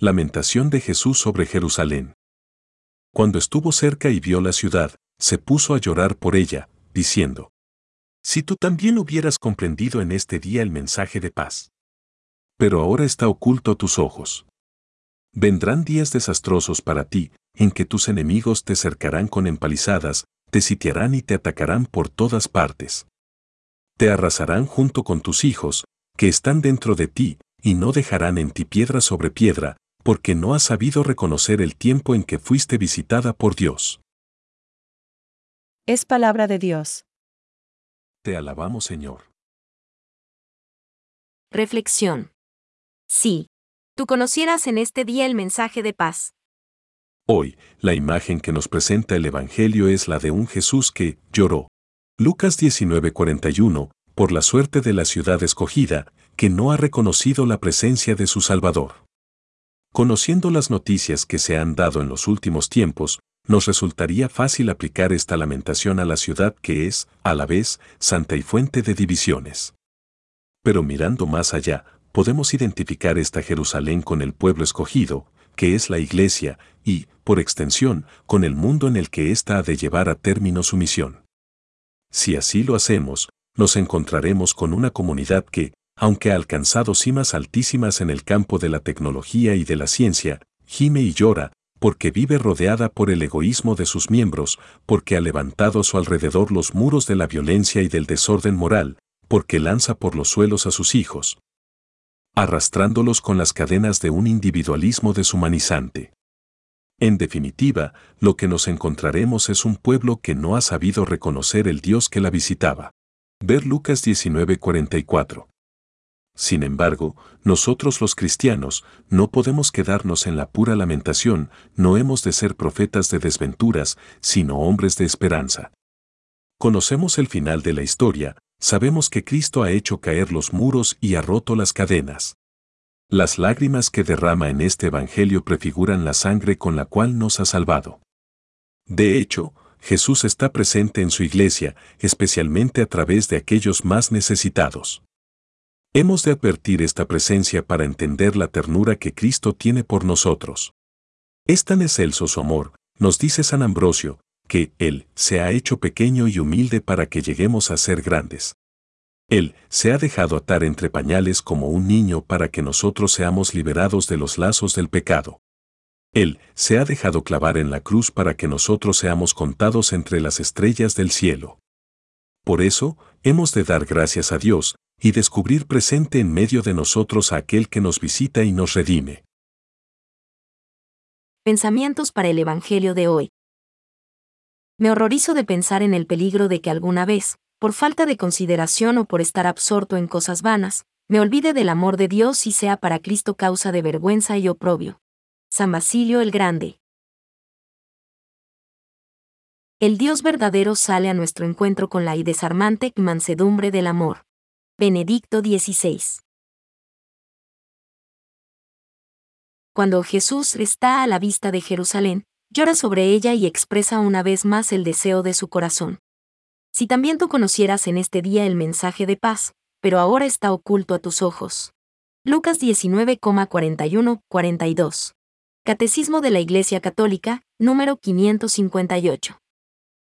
Lamentación de Jesús sobre Jerusalén. Cuando estuvo cerca y vio la ciudad, se puso a llorar por ella, diciendo, Si tú también hubieras comprendido en este día el mensaje de paz. Pero ahora está oculto a tus ojos. Vendrán días desastrosos para ti, en que tus enemigos te cercarán con empalizadas, te sitiarán y te atacarán por todas partes. Te arrasarán junto con tus hijos, que están dentro de ti, y no dejarán en ti piedra sobre piedra, porque no has sabido reconocer el tiempo en que fuiste visitada por Dios. Es palabra de Dios. Te alabamos, Señor. Reflexión. Sí. Tú conocieras en este día el mensaje de paz. Hoy, la imagen que nos presenta el Evangelio es la de un Jesús que lloró. Lucas 19:41, por la suerte de la ciudad escogida, que no ha reconocido la presencia de su Salvador. Conociendo las noticias que se han dado en los últimos tiempos, nos resultaría fácil aplicar esta lamentación a la ciudad que es, a la vez, santa y fuente de divisiones. Pero mirando más allá, podemos identificar esta Jerusalén con el pueblo escogido, que es la Iglesia, y, por extensión, con el mundo en el que ésta ha de llevar a término su misión. Si así lo hacemos, nos encontraremos con una comunidad que, aunque ha alcanzado cimas altísimas en el campo de la tecnología y de la ciencia, gime y llora, porque vive rodeada por el egoísmo de sus miembros, porque ha levantado a su alrededor los muros de la violencia y del desorden moral, porque lanza por los suelos a sus hijos, arrastrándolos con las cadenas de un individualismo deshumanizante. En definitiva, lo que nos encontraremos es un pueblo que no ha sabido reconocer el Dios que la visitaba. Ver Lucas 19:44. Sin embargo, nosotros los cristianos no podemos quedarnos en la pura lamentación, no hemos de ser profetas de desventuras, sino hombres de esperanza. Conocemos el final de la historia, sabemos que Cristo ha hecho caer los muros y ha roto las cadenas. Las lágrimas que derrama en este Evangelio prefiguran la sangre con la cual nos ha salvado. De hecho, Jesús está presente en su iglesia, especialmente a través de aquellos más necesitados. Hemos de advertir esta presencia para entender la ternura que Cristo tiene por nosotros. Es tan excelso su amor, nos dice San Ambrosio, que Él se ha hecho pequeño y humilde para que lleguemos a ser grandes. Él se ha dejado atar entre pañales como un niño para que nosotros seamos liberados de los lazos del pecado. Él se ha dejado clavar en la cruz para que nosotros seamos contados entre las estrellas del cielo. Por eso, hemos de dar gracias a Dios, y descubrir presente en medio de nosotros a aquel que nos visita y nos redime. Pensamientos para el Evangelio de hoy. Me horrorizo de pensar en el peligro de que alguna vez, por falta de consideración o por estar absorto en cosas vanas, me olvide del amor de Dios y sea para Cristo causa de vergüenza y oprobio. San Basilio el Grande. El Dios verdadero sale a nuestro encuentro con la y desarmante mansedumbre del amor. Benedicto XVI. Cuando Jesús está a la vista de Jerusalén, llora sobre ella y expresa una vez más el deseo de su corazón. Si también tú conocieras en este día el mensaje de paz, pero ahora está oculto a tus ojos. Lucas 19,41-42. Catecismo de la Iglesia Católica, número 558.